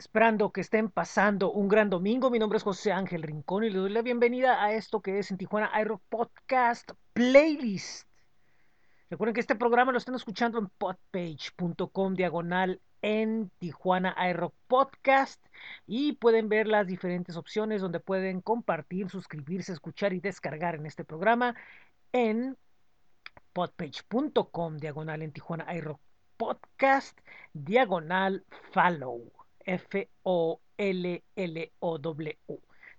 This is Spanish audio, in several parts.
Esperando que estén pasando un gran domingo. Mi nombre es José Ángel Rincón y les doy la bienvenida a esto que es en Tijuana iRock Podcast Playlist. Recuerden que este programa lo están escuchando en podpage.com diagonal en Tijuana iRock Podcast y pueden ver las diferentes opciones donde pueden compartir, suscribirse, escuchar y descargar en este programa en podpage.com diagonal en Tijuana iRock Podcast diagonal follow. F-O-L-L-O-W.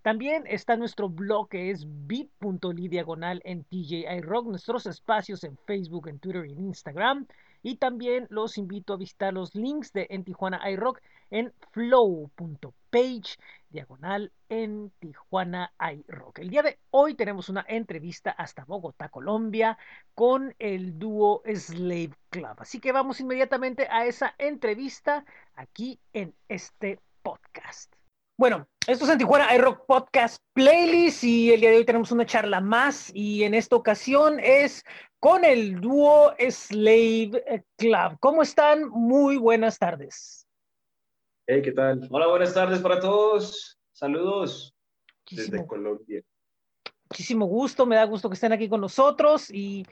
También está nuestro blog que es bit.ly diagonal en TJI Rock, nuestros espacios en Facebook, en Twitter y en Instagram. Y también los invito a visitar los links de En Tijuana iRock en flow.page diagonal en Tijuana iRock. El día de hoy tenemos una entrevista hasta Bogotá, Colombia, con el dúo Slave Club. Así que vamos inmediatamente a esa entrevista aquí en este podcast. Bueno, esto es en Tijuana iRock Podcast Playlist y el día de hoy tenemos una charla más y en esta ocasión es con el dúo Slave Club. ¿Cómo están? Muy buenas tardes. Hey, ¿qué tal? Hola, buenas tardes para todos. Saludos. Desde Colombia. Muchísimo gusto, me da gusto que estén aquí con nosotros y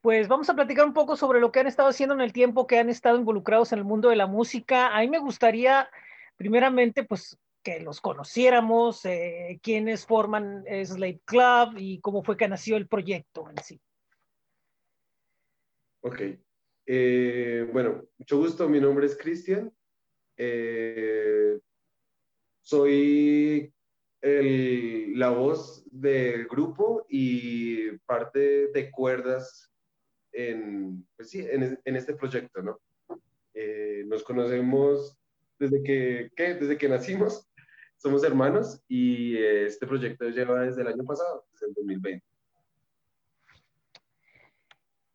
pues vamos a platicar un poco sobre lo que han estado haciendo en el tiempo que han estado involucrados en el mundo de la música. A mí me gustaría, primeramente, pues que los conociéramos, eh, quiénes forman Slave Club y cómo fue que nació el proyecto en sí. Ok. Eh, bueno, mucho gusto. Mi nombre es Cristian. Eh, soy la voz del grupo y parte de cuerdas en, pues sí, en, este proyecto, ¿no? Eh, nos conocemos desde que, desde que nacimos, somos hermanos y este proyecto lleva desde el año pasado, desde el 2020.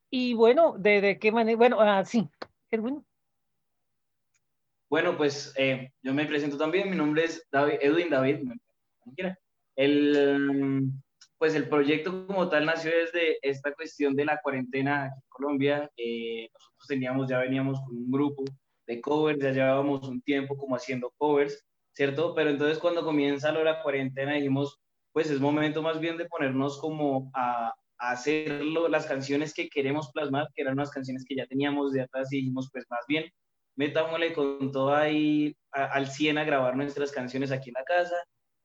Y bueno, ¿de, de qué manera? Bueno, uh, sí, Edwin. Bueno, pues eh, yo me presento también, mi nombre es David, Edwin David, el, pues el proyecto como tal nació desde esta cuestión de la cuarentena aquí en Colombia. Eh, nosotros teníamos, ya veníamos con un grupo de covers, ya llevábamos un tiempo como haciendo covers, ¿cierto? Pero entonces cuando comienza lo de la cuarentena dijimos, pues es momento más bien de ponernos como a, a hacerlo, las canciones que queremos plasmar, que eran unas canciones que ya teníamos de atrás y dijimos, pues más bien metámosle con todo ahí al 100 a grabar nuestras canciones aquí en la casa.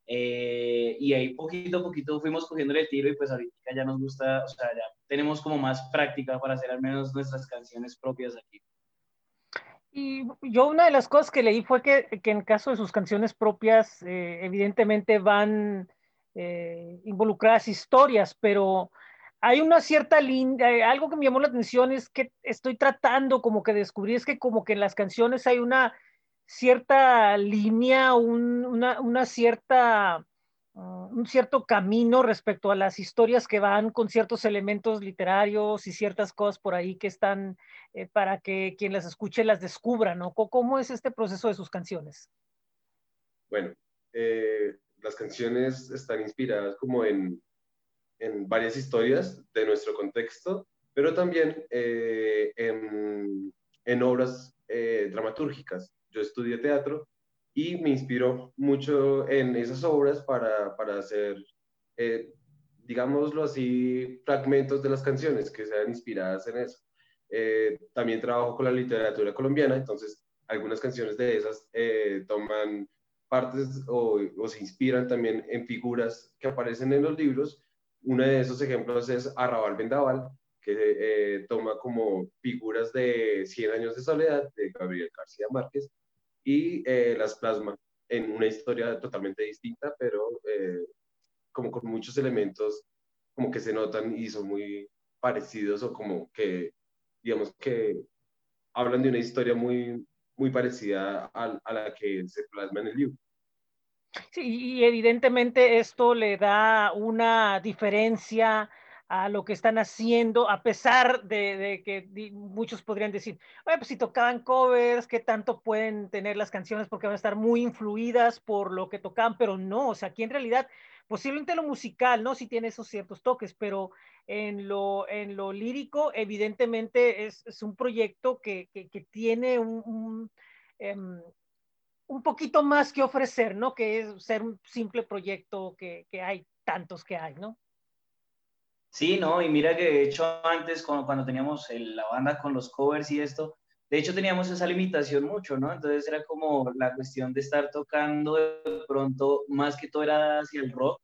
Eh, y ahí poquito a poquito fuimos cogiendo el tiro y pues ahorita ya nos gusta, o sea, ya tenemos como más práctica para hacer al menos nuestras canciones propias aquí. Y yo una de las cosas que leí fue que, que en caso de sus canciones propias, eh, evidentemente van eh, involucradas historias, pero hay una cierta línea, eh, algo que me llamó la atención es que estoy tratando como que descubrir, es que como que en las canciones hay una cierta línea, un, una, cierta, uh, un cierto camino respecto a las historias que van con ciertos elementos literarios y ciertas cosas por ahí que están eh, para que quien las escuche las descubra, ¿no? ¿Cómo es este proceso de sus canciones? Bueno, eh, las canciones están inspiradas como en en varias historias de nuestro contexto, pero también eh, en, en, obras eh, dramatúrgicas. Yo estudié teatro y me inspiró mucho en esas obras para, para hacer, eh, digámoslo así, fragmentos de las canciones que sean inspiradas en eso. Eh, también trabajo con la literatura colombiana, entonces algunas canciones de esas eh, toman partes o, o, se inspiran también en figuras que aparecen en los libros uno de esos ejemplos es Arrabal Vendaval, que eh, toma como figuras de 100 años de soledad de Gabriel García Márquez y eh, las plasma en una historia totalmente distinta, pero eh, como con muchos elementos como que se notan y son muy parecidos o como que, digamos que hablan de una historia muy, muy parecida a, a la que se plasma en el libro. Sí, y evidentemente esto le da una diferencia a lo que están haciendo, a pesar de, que muchos podrían decir, bueno, pues si tocaban covers, ¿qué tanto pueden tener las canciones? Porque van a estar muy influidas por lo que tocan, pero no, o sea, aquí en realidad, posiblemente lo musical, ¿no? Sí tiene esos ciertos toques, pero en lo, en lo lírico, evidentemente es, es un proyecto que, que, tiene un, um, un poquito más que ofrecer, ¿no? Que es ser un simple proyecto que, que hay tantos que hay, ¿no? Sí, no, y mira que de hecho antes cuando, cuando teníamos la banda con los covers y esto, de hecho teníamos esa limitación mucho, ¿no? Entonces era como la cuestión de estar tocando de pronto, más que todo era hacia el rock,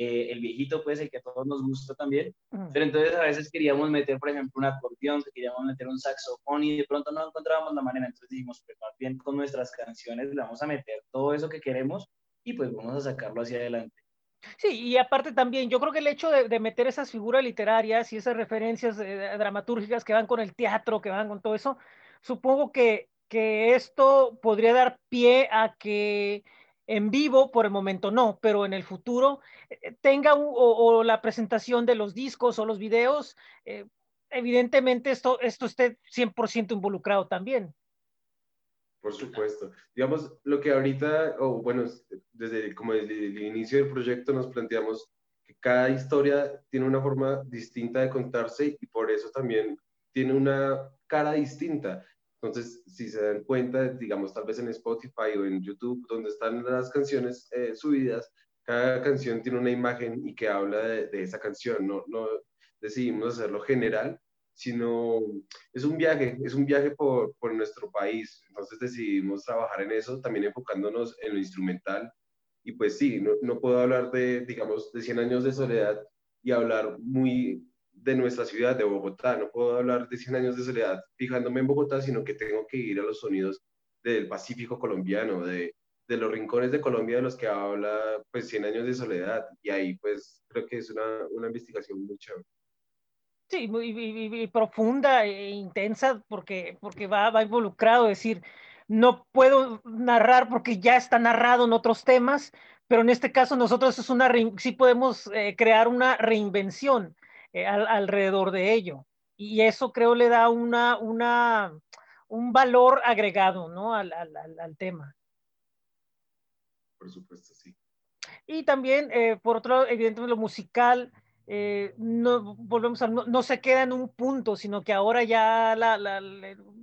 eh, el viejito pues el que a todos nos gusta también, pero entonces a veces queríamos meter por ejemplo un acordeón, queríamos meter un saxofón y de pronto no encontrábamos la manera, entonces dijimos, pues más bien con nuestras canciones le vamos a meter todo eso que queremos y pues vamos a sacarlo hacia adelante. Sí, y aparte también, yo creo que el hecho de, meter esas figuras literarias y esas referencias eh, dramatúrgicas que van con el teatro, que van con todo eso, supongo que, que esto podría dar pie a que en vivo, por el momento no, pero en el futuro eh, tenga o, la presentación de los discos o los videos, eh, evidentemente esto, esto esté 100% involucrado también. Por supuesto. Digamos, lo que ahorita, o bueno, desde como desde el inicio del proyecto nos planteamos que cada historia tiene una forma distinta de contarse y por eso también tiene una cara distinta. Entonces, si se dan cuenta, digamos, tal vez en Spotify o en YouTube, donde están las canciones eh, subidas, cada canción tiene una imagen y que habla de, de esa canción. No, no decidimos hacerlo general, sino es un viaje, es un viaje por, por, nuestro país. Entonces decidimos trabajar en eso, también enfocándonos en lo instrumental. Y pues sí, no, no puedo hablar de, digamos, de 100 años de soledad y hablar muy de nuestra ciudad, de Bogotá. No puedo hablar de 100 años de soledad fijándome en Bogotá, sino que tengo que ir a los sonidos del Pacífico colombiano, de, de los rincones de Colombia de los que habla pues 100 años de soledad. Y ahí pues creo que es una, una investigación muy chévere. Sí, muy, profunda e intensa porque, porque va, va involucrado, es decir, no puedo narrar porque ya está narrado en otros temas, pero en este caso nosotros es una, sí podemos eh, crear una reinvención eh, alrededor de ello. Y eso creo le da una, una, un valor agregado ¿no? al, al, al tema. Por supuesto, sí. Y también, eh, por otro lado, evidentemente lo musical, eh, no, volvemos a, no, se queda en un punto, sino que ahora ya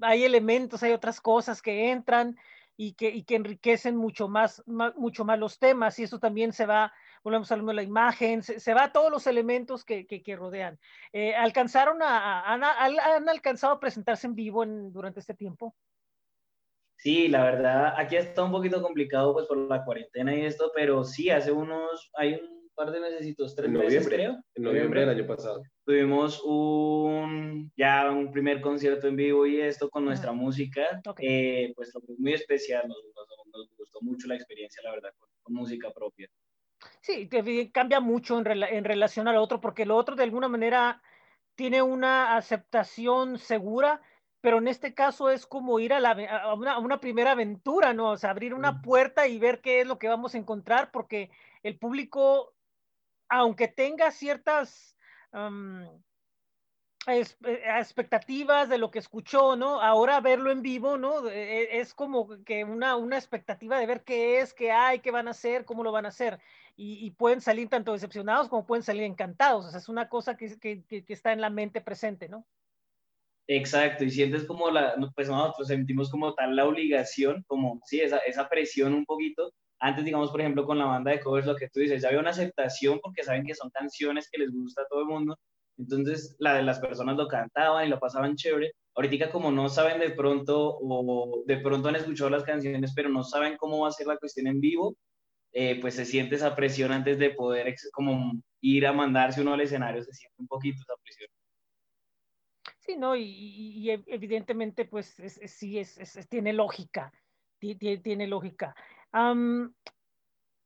hay elementos, hay otras cosas que entran y que, y que enriquecen mucho más, mucho más los temas y eso también se va, volvemos a la imagen, se, va a todos los elementos que, que, rodean. Eh, ¿Alcanzaron a, han, han, alcanzado a presentarse en vivo en, durante este tiempo? Sí, la verdad, aquí está un poquito complicado pues por la cuarentena y esto, pero sí, hace unos, hay un par de meses, tres meses creo. En noviembre del año pasado. Tuvimos un, ya un primer concierto en vivo y esto con nuestra música, eh, pues muy especial, nos, nos, gustó mucho la experiencia, la verdad, con, música propia. Sí, cambia mucho en, en relación al otro, porque lo otro de alguna manera tiene una aceptación segura, pero en este caso es como ir a, la, a, una, a, una, primera aventura, ¿no? O sea, abrir una puerta y ver qué es lo que vamos a encontrar, porque el público aunque tenga ciertas eh, expectativas de lo que escuchó, ¿no? Ahora verlo en vivo, ¿no? E, e, es como que una, una expectativa de ver qué es, qué hay, qué van a hacer, cómo lo van a hacer. Y, pueden salir tanto decepcionados como pueden salir encantados. O sea, es una cosa que, que, que está en la mente presente, ¿no? Exacto, y sientes como la, pues nosotros sentimos como tal la obligación, como, sí, esa, esa presión un poquito antes, digamos, por ejemplo, con la banda de covers, lo que tú dices, ya había una aceptación porque saben que son canciones que les gusta a todo el mundo. Entonces, la de las personas lo cantaban y lo pasaban chévere. Ahorita, como no saben de pronto, o de pronto han escuchado las canciones, pero no saben cómo va a ser la cuestión en vivo, eh, pues se siente esa presión antes de poder como ir a mandarse uno al escenario, se siente un poquito esa presión. Sí, no, y, evidentemente, pues sí, es, tiene lógica, tiene, lógica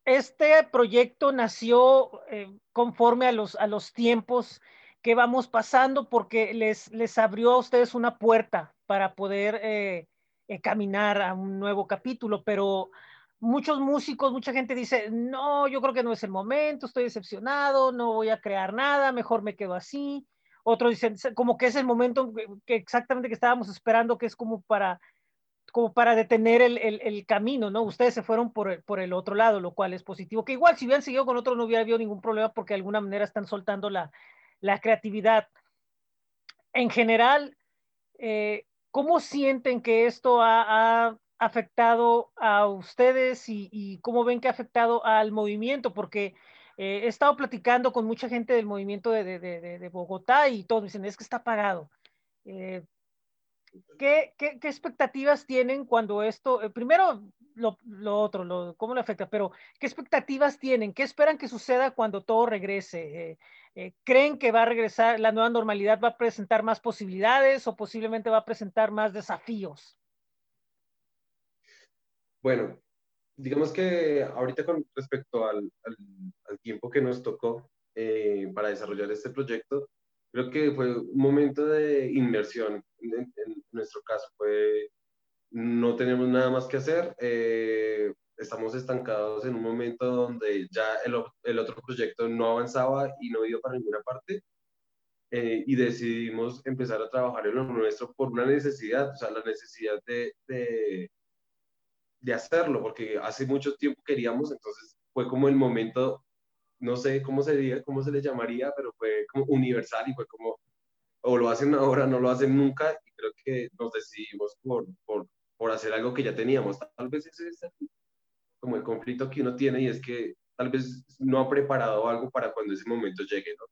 este proyecto nació eh, conforme a los, a los tiempos que vamos pasando porque les, les abrió a ustedes una puerta para poder eh, caminar a un nuevo capítulo, pero muchos músicos, mucha gente dice, no, yo creo que no es el momento, estoy decepcionado, no voy a crear nada, mejor me quedo así. Otros dicen, como que es el momento que exactamente que estábamos esperando, que es como para como para detener el, el, camino, ¿no? Ustedes se fueron por el, por el otro lado, lo cual es positivo, que igual si hubieran seguido con otro no hubiera habido ningún problema porque de alguna manera están soltando la, la creatividad. En general, eh, ¿cómo sienten que esto ha, ha, afectado a ustedes y, cómo ven que ha afectado al movimiento, porque eh, he estado platicando con mucha gente del movimiento de, Bogotá y todos dicen, es que está apagado. Eh, ¿qué, expectativas tienen cuando esto, eh, primero lo, otro, cómo le afecta, pero qué expectativas tienen? ¿Qué esperan que suceda cuando todo regrese? ¿Creen que va a regresar, la nueva normalidad va a presentar más posibilidades o posiblemente va a presentar más desafíos? Bueno, digamos que ahorita con respecto al, tiempo que nos tocó eh, para desarrollar este proyecto, creo que fue un momento de inmersión. En, nuestro caso fue, no tenemos nada más que hacer, eh, estamos estancados en un momento donde ya el, otro proyecto no avanzaba y no iba para ninguna parte. Eh, y decidimos empezar a trabajar en lo nuestro por una necesidad, o sea, la necesidad de de hacerlo, porque hace mucho tiempo queríamos, entonces fue como el momento, no sé cómo sería, cómo se le llamaría, pero fue como universal y fue como, o lo hacen ahora, no lo hacen nunca, y creo que nos decidimos por, por, por hacer algo que ya teníamos. Tal vez ese es como el conflicto que uno tiene y es que tal vez no ha preparado algo para cuando ese momento llegue, ¿no?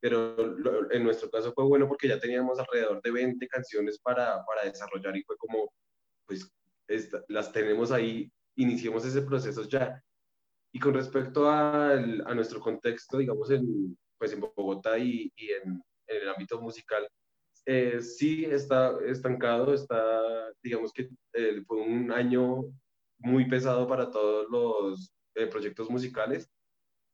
Pero en nuestro caso fue bueno porque ya teníamos alrededor de 20 canciones para, para desarrollar y fue como, pues las tenemos ahí, iniciemos ese proceso ya. Y con respecto a nuestro contexto, digamos, en, pues en Bogotá y, y en, en, el ámbito musical, eh, sí está estancado, está, digamos que eh, fue un año muy pesado para todos los eh, proyectos musicales.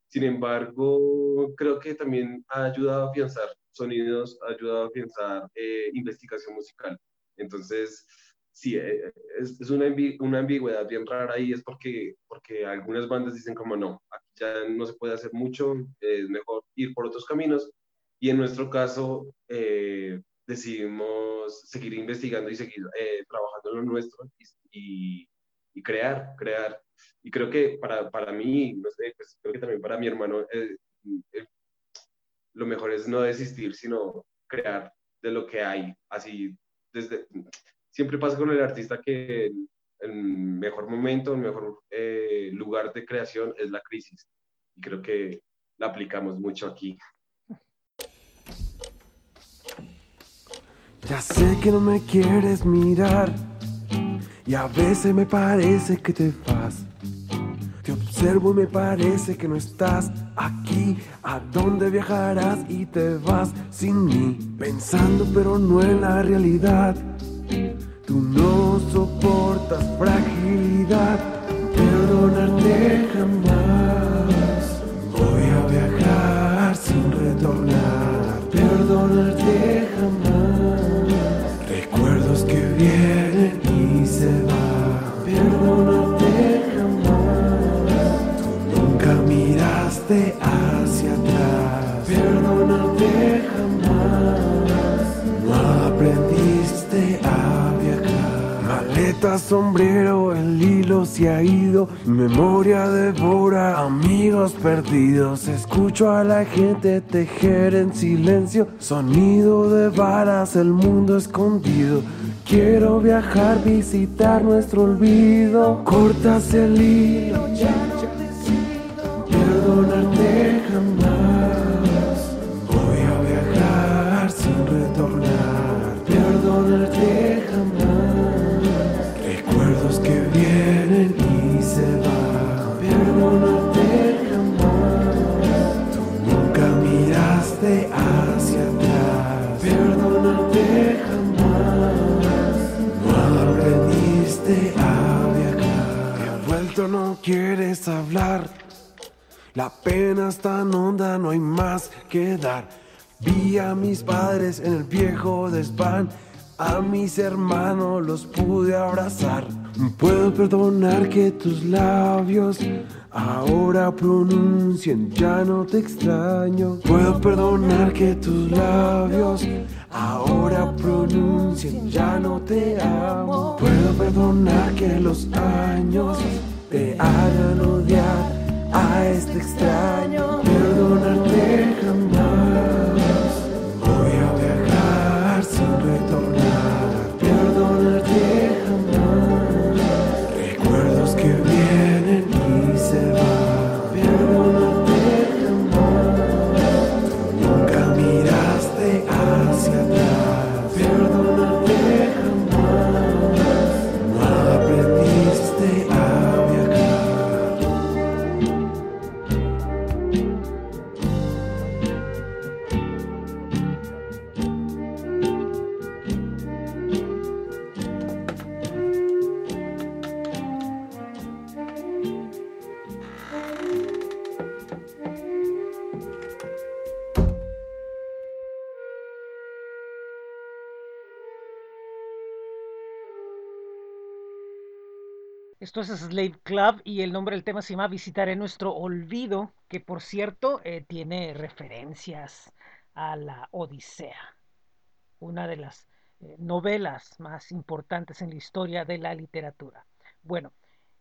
Sin embargo, creo que también ha ayudado a afianzar sonidos, ha ayudado a afianzar investigación musical. Entonces, sí, eh, es, es una, una, ambigüedad bien rara ahí, es porque, porque algunas bandas dicen como no, aquí ya no se puede hacer mucho, es mejor ir por otros caminos. Y en nuestro caso, eh, decidimos seguir investigando y seguir eh, trabajando en lo nuestro y, y, crear, crear. Y creo que para, para mí, no sé, pues creo que también para mi hermano, lo mejor es no desistir, sino crear de lo que hay, así desde siempre pasa con el artista que el, mejor momento, el mejor eh, lugar de creación es la crisis. Y creo que la aplicamos mucho aquí. Ya sé que no me quieres mirar y a veces me parece que te vas. Te observo y me parece que no estás aquí. ¿A dónde viajarás y te vas sin mí? Pensando pero no en la realidad. Tú no soportas fragilidad, perdonarte jamás. A la gente tejer en silencio, sonido de balas, el mundo escondido. Quiero viajar, visitar nuestro olvido. Cortas el hilo, ya no aprendiste a viajar. He vuelto, no quieres hablar. La pena es tan honda, no hay más que dar. Vi a mis padres en el viejo desván. A mis hermanos los pude abrazar. Puedo perdonar que tus labios ahora pronuncien ya no te extraño. Puedo perdonar que tus labios ahora pronuncien ya no te amo. Puedo perdonar que los años te hagan odiar a este extraño. Perdonarte Esto es Slave Club y el nombre del tema se llama Visitaré nuestro olvido, que por cierto eh, tiene referencias a la Odisea, una de las eh, novelas más importantes en la historia de la literatura. Bueno,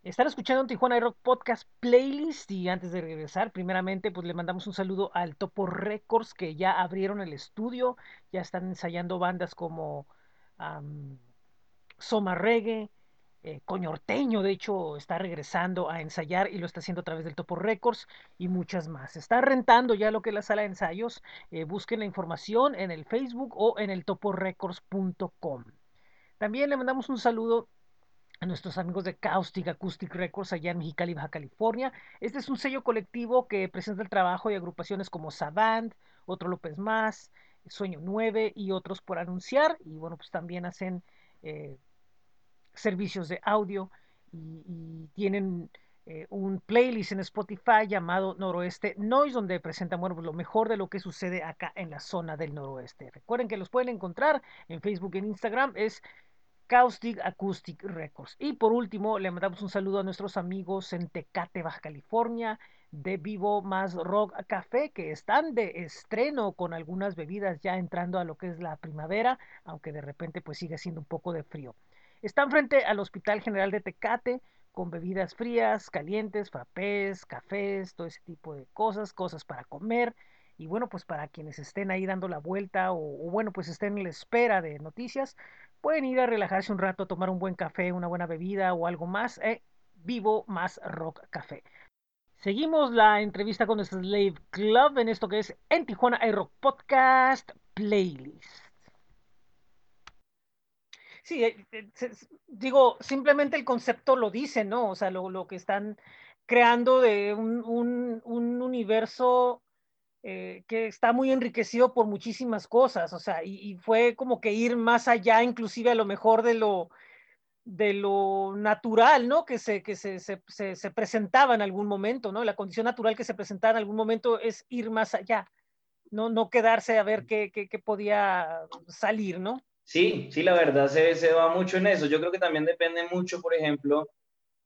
están escuchando un Tijuana Rock Podcast Playlist y antes de regresar, primeramente, pues le mandamos un saludo al Topo Records que ya abrieron el estudio, ya están ensayando bandas como Soma Reggae, eh, de hecho, está regresando a ensayar y lo está haciendo a través del Topo Records y muchas más. Está rentando ya lo que es la sala de ensayos. Eh, busquen la información en el Facebook o en el toporecords.com. También le mandamos un saludo a nuestros amigos de Caustic Acoustic Records allá en Mexicali, Baja California. Este es un sello colectivo que presenta el trabajo de agrupaciones como Savant, Otro López Más, Sueño 9 y otros por anunciar. Y bueno, pues también hacen eh, servicios de audio y, tienen eh, un playlist en Spotify llamado Noroeste Noise, donde presentan bueno, pues lo mejor de lo que sucede acá en la zona del noroeste. Recuerden que los pueden encontrar en Facebook y en Instagram. Es Caustic Acoustic Records. Y por último, le mandamos un saludo a nuestros amigos en Tecate, Baja California, de Vivo Más Rock Café, que están de estreno con algunas bebidas ya entrando a lo que es la primavera, aunque de repente pues sigue siendo un poco de frío. Están frente al Hospital General de Tecate, con bebidas frías, calientes, frappés, cafés, todo ese tipo de cosas, cosas para comer. Y bueno, pues para quienes estén ahí dando la vuelta o, bueno, pues estén en la espera de noticias, pueden ir a relajarse un rato, tomar un buen café, una buena bebida o algo más. Eh, vivo más Rock Café. Seguimos la entrevista con Slave Club en esto que es En Tijuana Rock Podcast Playlist. Sí, eh, eh, digo, simplemente el concepto lo dice, ¿no? O sea, lo, lo que están creando de un, un, un universo eh, que está muy enriquecido por muchísimas cosas, o sea, y, fue como que ir más allá, inclusive a lo mejor de lo, de lo natural, ¿no? Que, se, que se, se, se, presentaba en algún momento, ¿no? La condición natural que se presentaba en algún momento es ir más allá, no, no quedarse a ver qué, qué, qué podía salir, ¿no? Sí, sí, la verdad se, se va mucho en eso. Yo creo que también depende mucho, por ejemplo,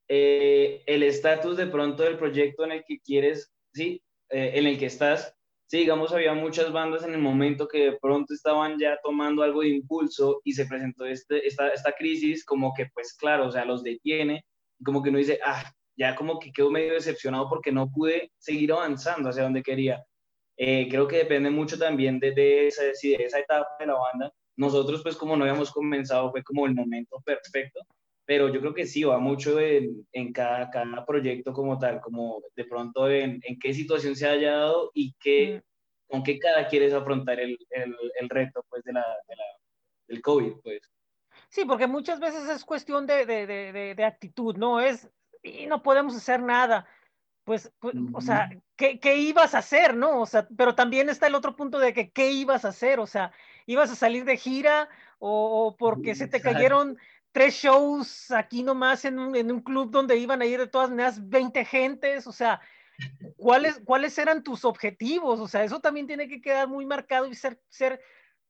eh, el estatus de pronto del proyecto en el que quieres, sí, eh, en el que estás, sí, digamos, había muchas bandas en el momento que de pronto estaban ya tomando algo de impulso y se presentó este, esta, esta crisis, como que, pues claro, o sea, los detiene, como que uno dice, ah, ya como que quedo medio decepcionado porque no pude seguir avanzando hacia donde quería. Eh, creo que depende mucho también de, de, esa, de esa etapa de la banda. Nosotros, pues como no habíamos comenzado, fue como el momento perfecto pero yo creo que sí, va mucho en, en cada, cada, proyecto como tal, como de pronto en, en qué situación se haya dado y qué, mm. con qué cada quieres afrontar el, el, el reto pues, de la, de la, del COVID. Pues. Sí, porque muchas veces es cuestión de, de, de, de actitud, ¿no? Es, y no podemos hacer nada. Pues, pues o sea, ¿qué, ¿qué, ibas a hacer, no? O sea, pero también está el otro punto de que, ¿qué ibas a hacer? O sea, ¿ibas a salir de gira o, o porque se te cayeron tres shows aquí nomás en un, en un, club donde iban a ir de todas maneras 20 gentes, o sea, ¿cuáles, ¿cuáles eran tus objetivos? O sea, eso también tiene que quedar muy marcado y ser, ser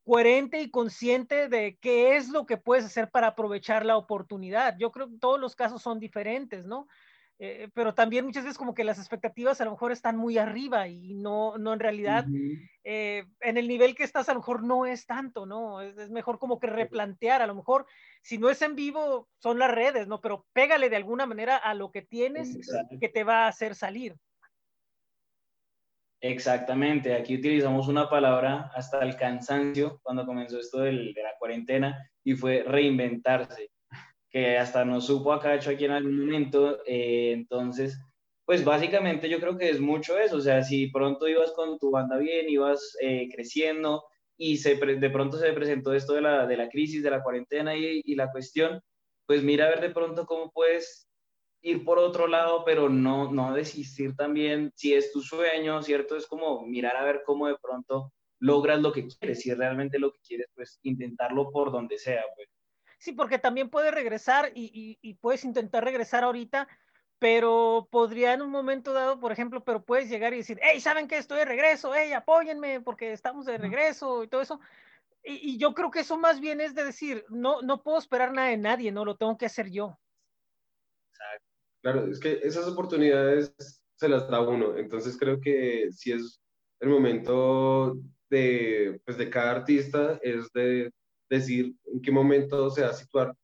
coherente y consciente de qué es lo que puedes hacer para aprovechar la oportunidad. Yo creo que todos los casos son diferentes, ¿no? Eh, pero también muchas veces como que las expectativas a lo mejor están muy arriba y no, no en realidad uh -huh. eh, en el nivel que estás a lo mejor no es tanto, ¿no? Es, es, mejor como que replantear, a lo mejor si no es en vivo son las redes, ¿no? Pero pégale de alguna manera a lo que tienes Exacto. que te va a hacer salir. Exactamente, aquí utilizamos una palabra hasta el cansancio cuando comenzó esto del, de la cuarentena y fue reinventarse que hasta nos supo acá hecho aquí en algún momento. Eh, entonces, pues básicamente yo creo que es mucho eso. O sea, si pronto ibas con tu banda bien, ibas eh, creciendo y se de pronto se presentó esto de la, de la crisis, de la cuarentena y, y, la cuestión, pues mira a ver de pronto cómo puedes ir por otro lado, pero no, no desistir también. Si es tu sueño, ¿cierto? Es como mirar a ver cómo de pronto logras lo que quieres. Si es realmente lo que quieres, pues intentarlo por donde sea, pues. Sí, porque también puedes regresar y, y, y, puedes intentar regresar ahorita, pero podría en un momento dado, por ejemplo, pero puedes llegar y decir, hey, ¿saben qué? Estoy de regreso, hey, apóyenme porque estamos de regreso y todo eso. Y, y, yo creo que eso más bien es de decir, no, no puedo esperar nada de nadie, no, lo tengo que hacer yo. Claro, es que esas oportunidades se las da uno, entonces creo que si es el momento de, pues de cada artista, es de decir en qué momento se va a situar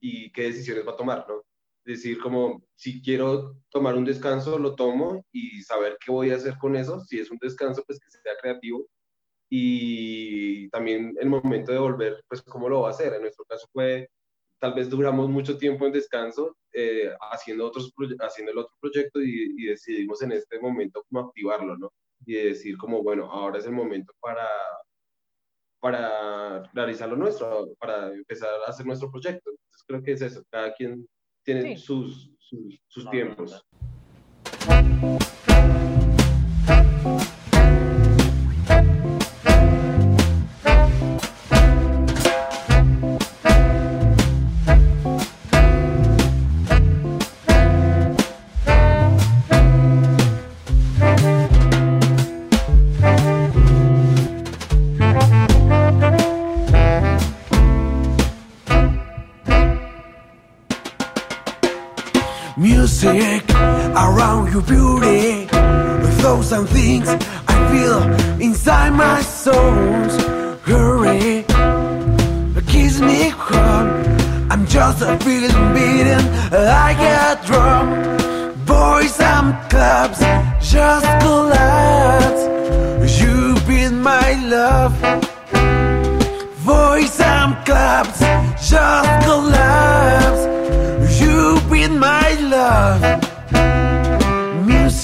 y qué decisiones va a tomar, ¿no? Decir como, si quiero tomar un descanso, lo tomo y saber qué voy a hacer con eso. Si es un descanso, pues que sea creativo. Y también el momento de volver, pues cómo lo va a hacer. En nuestro caso fue, tal vez duramos mucho tiempo en descanso eh, haciendo, otros, haciendo el otro proyecto y, y decidimos en este momento cómo activarlo, ¿no? Y decir como, bueno, ahora es el momento para para realizar lo nuestro, para empezar a hacer nuestro proyecto. Entonces creo que es eso, cada quien tiene sus, sus, sus tiempos.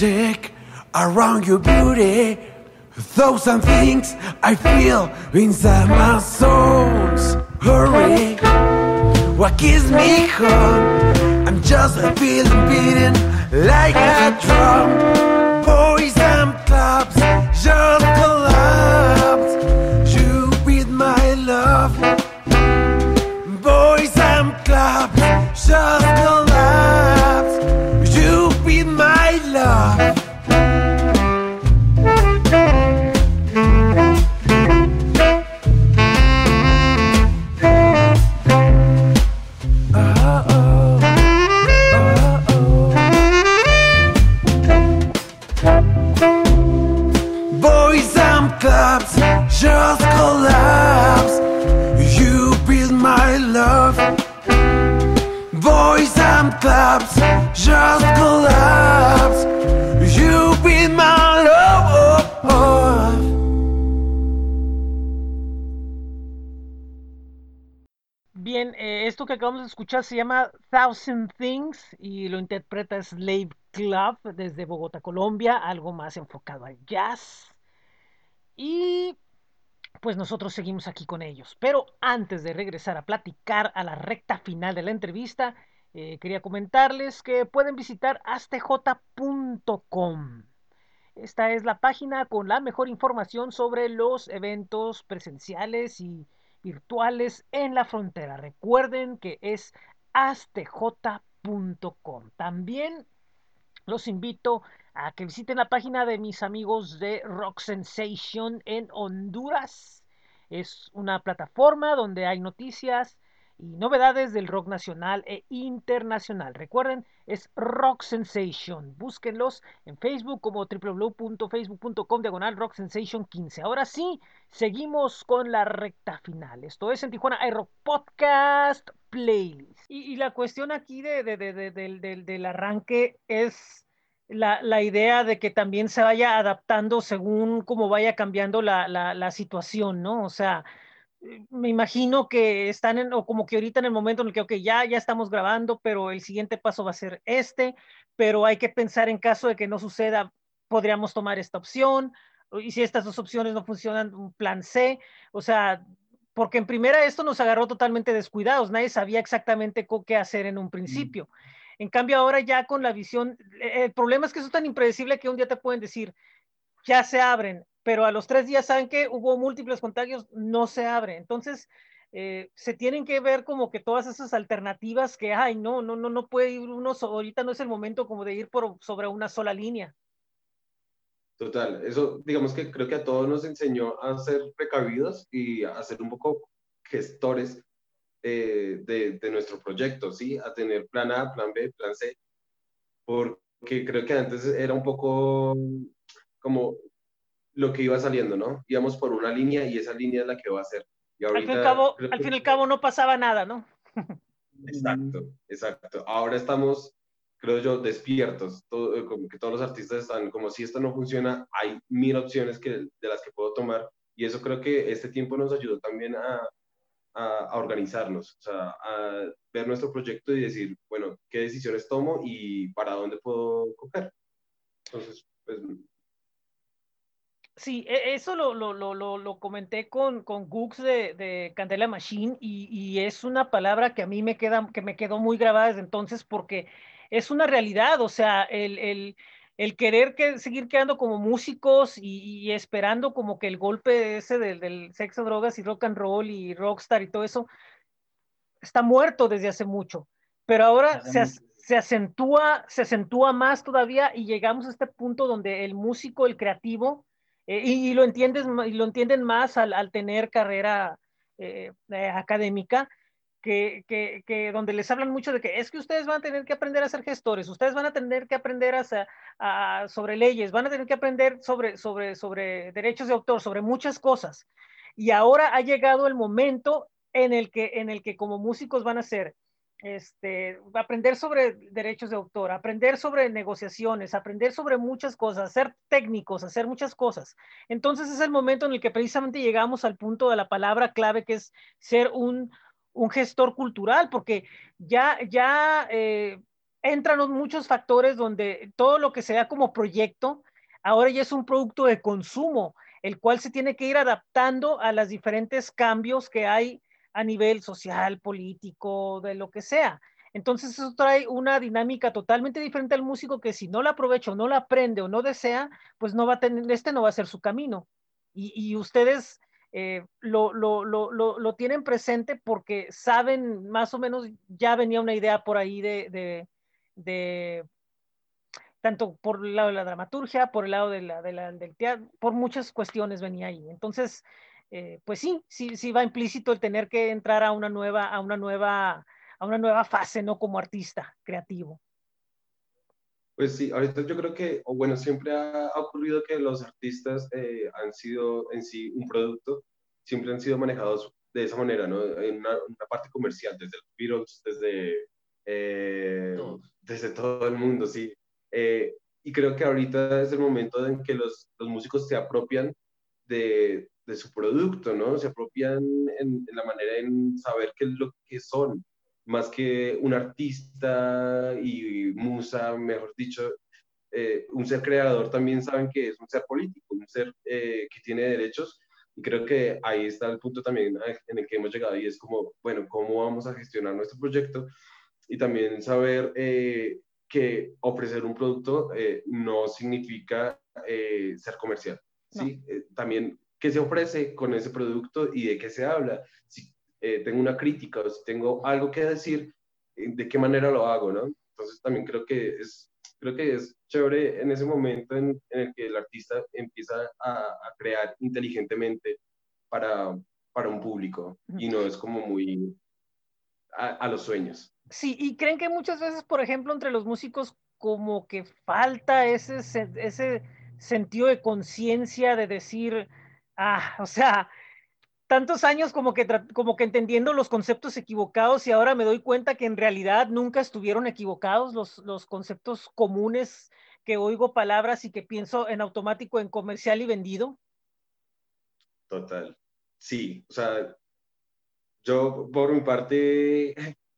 Music around your beauty. A thousand things I feel inside my soul. Hurry, what gives me hope? I'm just a feeling beating like a drum. Que acabamos de escuchar se llama Thousand Things y lo interpreta Slave Club desde Bogotá, Colombia, algo más enfocado al jazz. Y pues nosotros seguimos aquí con ellos. Pero antes de regresar a platicar a la recta final de la entrevista, eh, quería comentarles que pueden visitar astj.com. Esta es la página con la mejor información sobre los eventos presenciales y virtuales en la frontera. Recuerden que es astj.com. También los invito a que visiten la página de mis amigos de Rock Sensation en Honduras. Es una plataforma donde hay noticias y novedades del rock nacional e internacional. Recuerden, es Rock Sensation. Búsquenlos en Facebook como www.facebook.com diagonal Rock Sensation 15. Ahora sí, seguimos con la recta final. Esto es en Tijuana iRock Podcast Playlist. Y, la cuestión aquí de, de, de, del, del, del arranque es la, la, idea de que también se vaya adaptando según cómo vaya cambiando la, la, la situación, ¿no? O sea, me imagino que están en, o como que ahorita en el momento en el que, ok, ya, ya estamos grabando, pero el siguiente paso va a ser este, pero hay que pensar en caso de que no suceda, podríamos tomar esta opción, y si estas dos opciones no funcionan, un plan C, o sea, porque en primera esto nos agarró totalmente descuidados, nadie sabía exactamente qué hacer en un principio. En cambio, ahora ya con la visión, el problema es que eso es tan impredecible que un día te pueden decir, ya se abren, pero a los tres días saben que hubo múltiples contagios, no se abre. Entonces, eh, se tienen que ver como que todas esas alternativas que hay, no, no, no, no puede ir uno, ahorita no es el momento como de ir por, sobre una sola línea. Total, eso digamos que creo que a todos nos enseñó a ser precavidos y a ser un poco gestores eh, de, de, nuestro proyecto, ¿sí? A tener plan A, plan B, plan C, porque creo que antes era un poco como lo que iba saliendo, ¿no? Íbamos por una línea y esa línea es la que va a ser. Y al, fin y al, cabo, al fin y al cabo no pasaba nada, ¿no? Exacto, exacto. Ahora estamos, creo yo, despiertos, todo, como que todos los artistas están como si esto no funciona, hay mil opciones que, de las que puedo tomar y eso creo que este tiempo nos ayudó también a, a, organizarnos, o sea, a ver nuestro proyecto y decir, bueno, qué decisiones tomo y para dónde puedo coger. Entonces, pues... Sí, e, eso lo, lo, lo, lo comenté con, con Gooks de, de Candela Machine y, y, es una palabra que a mí me, queda, que me quedó muy grabada desde entonces porque es una realidad, o sea, el, el el querer que, seguir quedando como músicos y, y, esperando como que el golpe ese del, del, sexo, drogas y rock and roll y rockstar y todo eso está muerto desde hace mucho. Pero ahora se, se, acentúa, se acentúa más todavía y llegamos a este punto donde el músico, el creativo, eh, y, lo entiendes, y lo entienden más al, al tener carrera eh, eh, académica, que, que, que, donde les hablan mucho de que es que ustedes van a tener que aprender a ser gestores, ustedes van a tener que aprender a, a, sobre leyes, van a tener que aprender sobre, sobre, sobre derechos de autor, sobre muchas cosas. Y ahora ha llegado el momento en el que, en el que como músicos van a ser, este, aprender sobre derechos de autor, aprender sobre negociaciones, aprender sobre muchas cosas, ser técnicos, hacer muchas cosas. Entonces es el momento en el que precisamente llegamos al punto de la palabra clave que es ser un, un gestor cultural, porque ya, ya eh, entran muchos factores donde todo lo que se da como proyecto ahora ya es un producto de consumo, el cual se tiene que ir adaptando a los diferentes cambios que hay a nivel social, político, de lo que sea. Entonces eso trae una dinámica totalmente diferente al músico que si no la aprovecha o no la aprende o no desea, pues no va a tener, este no va a ser su camino. Y, y ustedes eh, lo, lo, lo, lo, tienen presente porque saben más o menos, ya venía una idea por ahí de, de, tanto por el lado de la dramaturgia, por el lado de la, de la, del teatro, por muchas cuestiones venía ahí. Entonces, eh, pues sí, sí, sí va implícito el tener que entrar a una nueva, a una nueva, a una nueva fase, ¿no? Como artista creativo. Pues sí, ahorita yo creo que, o bueno, siempre ha, ocurrido que los artistas eh, han sido en sí un producto, siempre han sido manejados de esa manera, ¿no? En una, una parte comercial, desde los Beatles, desde, eh, desde todo el mundo, sí. Eh, y creo que ahorita es el momento en que los, los músicos se apropian de, de, su producto, ¿no? Se apropian en, en la manera en saber qué es lo que son más que un artista y musa, mejor dicho, eh, un ser creador también saben que es un ser político, un ser eh, que tiene derechos. Y creo que ahí está el punto también en el que hemos llegado y es como, bueno, ¿cómo vamos a gestionar nuestro proyecto? Y también saber eh, que ofrecer un producto no significa ser comercial. ¿sí? también qué se ofrece con ese producto y de qué se habla. Si eh, tengo una crítica o si tengo algo que decir, eh, de qué manera lo hago, ¿no? Entonces también creo que es, creo que es chévere en ese momento en, en el que el artista empieza a, a crear inteligentemente para, para un público y no es como muy a, a, los sueños. Sí, y creen que muchas veces, por ejemplo, entre los músicos como que falta ese, ese sentido de conciencia de decir, ah, o sea, tantos años como que, como que entendiendo los conceptos equivocados y ahora me doy cuenta que en realidad nunca estuvieron equivocados los, los conceptos comunes que oigo palabras y que pienso en automático en comercial y vendido. Total. Sí, o sea, yo por mi parte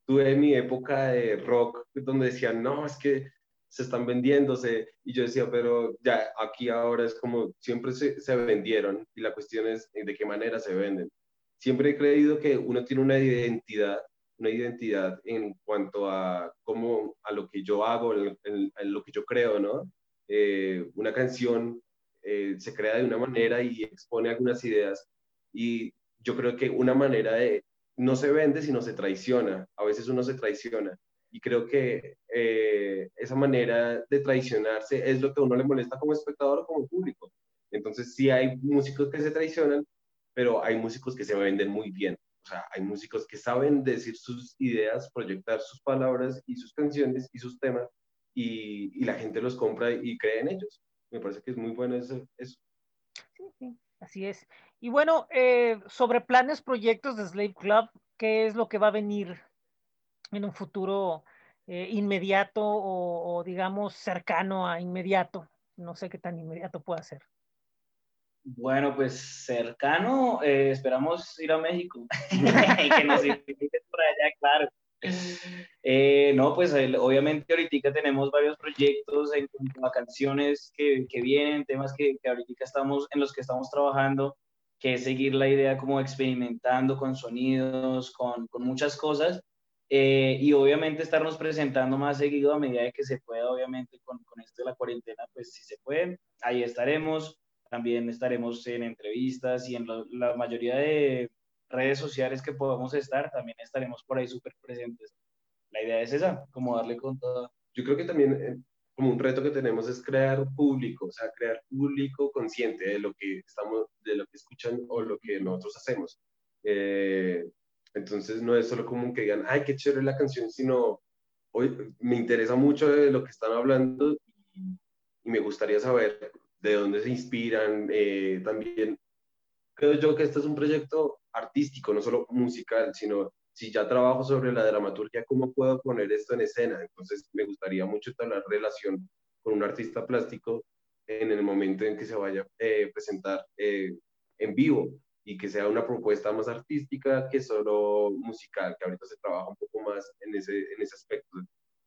tuve mi época de rock donde decían, no, es que se están vendiéndose. Y yo decía, pero ya aquí ahora es como siempre se, se, vendieron y la cuestión es de qué manera se venden. Siempre he creído que uno tiene una identidad, una identidad en cuanto a cómo, a lo que yo hago, en lo que yo creo, ¿no? Eh, una canción eh, se crea de una manera y expone algunas ideas y yo creo que una manera de no se vende sino se traiciona. A veces uno se traiciona y creo que eh, esa manera de traicionarse es lo que a uno le molesta como espectador o como público. Entonces sí hay músicos que se traicionan, pero hay músicos que se venden muy bien. O sea, hay músicos que saben decir sus ideas, proyectar sus palabras y sus canciones y sus temas y, y la gente los compra y cree en ellos. Me parece que es muy bueno eso. eso. Sí, sí, así es. Y bueno, eh, sobre planes, proyectos de Slave Club, ¿qué es lo que va a venir en un futuro eh, inmediato o, o, digamos, cercano a inmediato? No sé qué tan inmediato pueda ser. Bueno, pues cercano, eh, esperamos ir a México y que nos inviten por allá, claro. Eh, no, pues obviamente ahorita tenemos varios proyectos en cuanto a canciones que, que vienen, temas que, que, ahorita estamos, en los que estamos trabajando, que es seguir la idea como experimentando con sonidos, con, con muchas cosas, eh, y obviamente estarnos presentando más seguido a medida de que se pueda, obviamente con, con esto de la cuarentena, pues si se puede, ahí estaremos, también estaremos en entrevistas y en lo, la mayoría de redes sociales que podamos estar, también estaremos por ahí súper presentes. La idea es esa, como darle con todo. Yo creo que también eh, como un reto que tenemos es crear público, o sea, crear público consciente de lo que estamos, de lo que escuchan o lo que nosotros hacemos. Eh, entonces no es solo como que digan, ay, qué chévere la canción, sino hoy me interesa mucho de lo que están hablando y, y me gustaría saber de dónde se inspiran. Eh, también creo yo que este es un proyecto artístico, no solo musical, sino si ya trabajo sobre la dramaturgia, ¿cómo puedo poner esto en escena? Entonces me gustaría mucho la relación con un artista plástico en el momento en que se vaya a eh, presentar eh, en vivo y que sea una propuesta más artística que solo musical, que ahorita se trabaja un poco más en ese, en ese aspecto.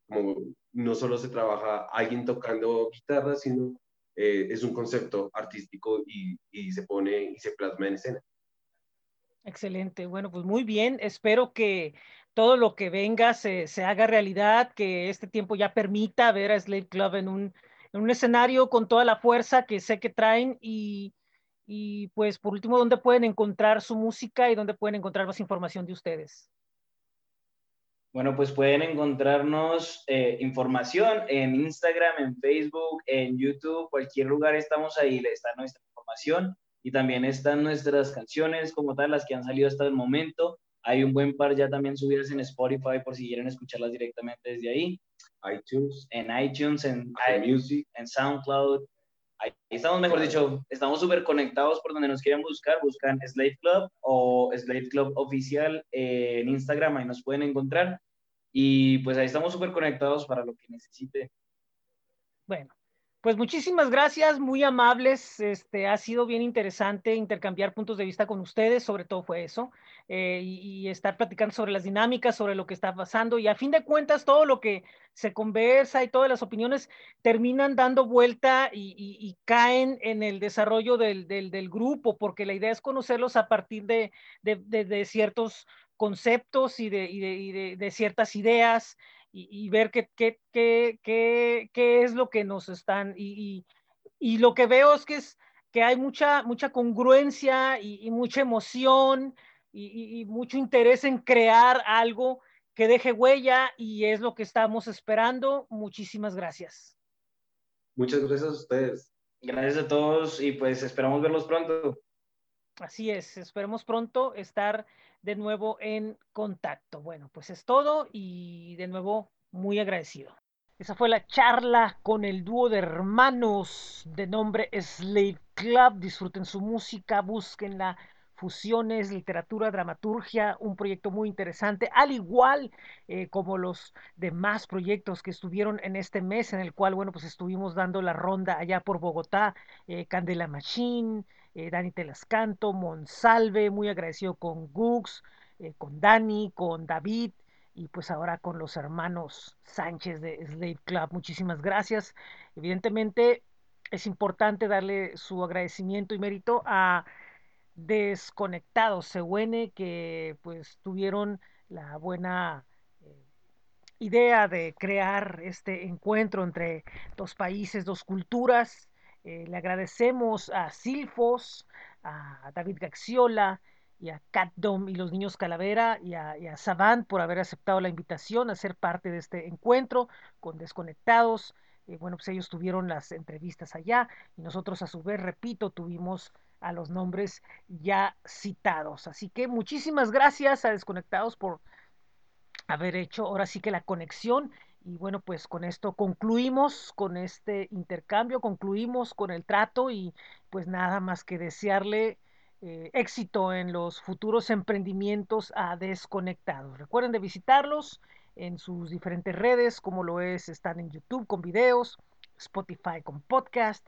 Como no solo se trabaja alguien tocando guitarra, sino eh, es un concepto artístico y, y se pone y se plasma en escena. Excelente. Bueno, pues muy bien. Espero que todo lo que venga se, se, haga realidad, que este tiempo ya permita ver a Slave Club en un, en un escenario con toda la fuerza que sé que traen y, y pues por último, ¿dónde pueden encontrar su música y dónde pueden encontrar más información de ustedes? Bueno, pues pueden encontrarnos eh, información en Instagram, en Facebook, en YouTube, cualquier lugar estamos ahí, está nuestra información y también están nuestras canciones como tal, las que han salido hasta el momento. Hay un buen par ya también subidas en Spotify por si quieren escucharlas directamente desde ahí. iTunes. En iTunes, en iMusic, en SoundCloud. Ahí estamos, mejor dicho, estamos súper conectados por donde nos quieran buscar. Buscan Slave Club o Slave Club Oficial en Instagram, ahí nos pueden encontrar. Y pues ahí estamos súper conectados para lo que necesite. Bueno, pues muchísimas gracias, muy amables. Este ha sido bien interesante intercambiar puntos de vista con ustedes, sobre todo fue eso, eh, y, y, estar platicando sobre las dinámicas, sobre lo que está pasando. Y a fin de cuentas, todo lo que se conversa y todas las opiniones terminan dando vuelta y, y, y caen en el desarrollo del, del, grupo, porque la idea es conocerlos a partir de, de, ciertos conceptos y de, de ciertas ideas y, y ver qué, qué, qué, qué, qué es lo que nos están, y, y, y, lo que veo es que, es que hay mucha, mucha congruencia y, mucha emoción y, mucho interés en crear algo que deje huella y es lo que estamos esperando. Muchísimas gracias. Muchas gracias a ustedes. Gracias a todos y pues esperamos verlos pronto. Así es, esperemos pronto estar de nuevo en contacto. Bueno, pues es todo y de nuevo muy agradecido. Esa fue la charla con el dúo de hermanos de nombre Slave Club. Disfruten su música, búsquenla. Fusiones, literatura, dramaturgia, un proyecto muy interesante, al igual eh, como los demás proyectos que estuvieron en este mes, en el cual, bueno, pues estuvimos dando la ronda allá por Bogotá, eh, Candela Machine, eh, Dani Telascanto, Monsalve, muy agradecido con Gux, eh, con Dani, con David y pues ahora con los hermanos Sánchez de Slave Club. Muchísimas gracias. Evidentemente es importante darle su agradecimiento y mérito a Desconectados CUN que pues tuvieron la buena eh, idea de crear este encuentro entre dos países, dos culturas eh, le agradecemos a Silfos, a David Gaxiola y a Catdom y los niños Calavera y a, Savant por haber aceptado la invitación a ser parte de este encuentro con Desconectados. Eh, bueno, pues ellos tuvieron las entrevistas allá y nosotros a su vez, repito, tuvimos a los nombres ya citados. Así que muchísimas gracias a Desconectados por haber hecho ahora sí que la conexión. Y bueno, pues con esto concluimos con este intercambio, concluimos con el trato y pues nada más que desearle eh, éxito en los futuros emprendimientos a Desconectados. Recuerden de visitarlos en sus diferentes redes, como lo es, están en YouTube con videos, Spotify con podcast,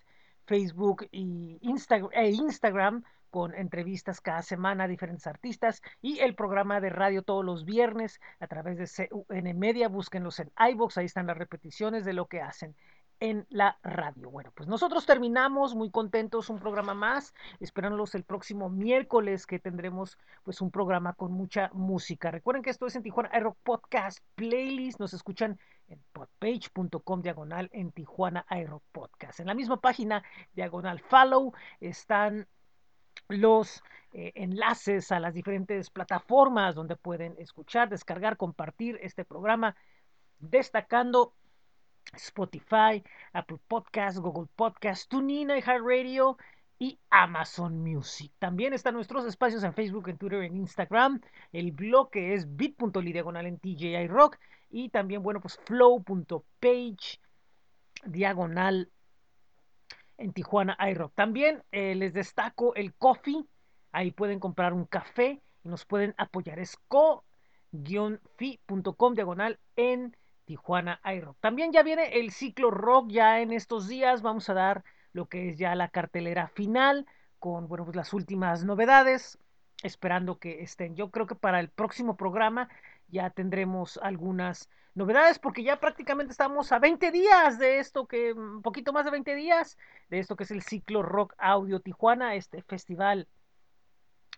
Facebook y e Instagram con entrevistas cada semana a diferentes artistas y el programa de radio todos los viernes a través de CUN Media. Búsquenlos en iBox, ahí están las repeticiones de lo que hacen en la radio. Bueno, pues nosotros terminamos muy contentos un programa más, esperándolos el próximo miércoles que tendremos pues un programa con mucha música. Recuerden que esto es en Tijuana Aero Podcast Playlist, nos escuchan en podpage.com diagonal en Tijuana Aero Podcast. En la misma página diagonal follow están los eh, enlaces a las diferentes plataformas donde pueden escuchar, descargar, compartir este programa, destacando Spotify, Apple Podcast, Google Podcast, TuneIn, iHeartRadio y Amazon Music. También están nuestros espacios en Facebook, en Twitter, en Instagram. El blog que es bit.ly diagonal en TJI Rock. Y también, bueno, pues flow.page diagonal en Tijuana iRock. También eh, les destaco el coffee. Ahí pueden comprar un café y nos pueden apoyar. Es co-fi.com diagonal en Tijuana iRock. También ya viene el ciclo rock ya en estos días. Vamos a dar lo que es ya la cartelera final con bueno, pues las últimas novedades. Esperando que estén. Yo creo que para el próximo programa ya tendremos algunas novedades porque ya prácticamente estamos a 20 días de esto que, un poquito más de 20 días de esto que es el ciclo Rock Audio Tijuana, este festival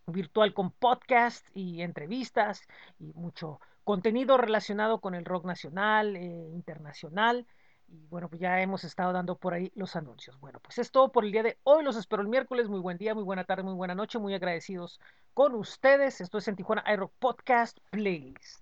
virtual con podcast y entrevistas y mucho contenido relacionado con el rock nacional, eh, internacional. Y bueno, pues ya hemos estado dando por ahí los anuncios. Bueno, pues es todo por el día de hoy. Los espero el miércoles. Muy buen día, muy buena tarde, muy buena noche. Muy agradecidos con ustedes. Esto es en Tijuana Aero Podcast Playlist.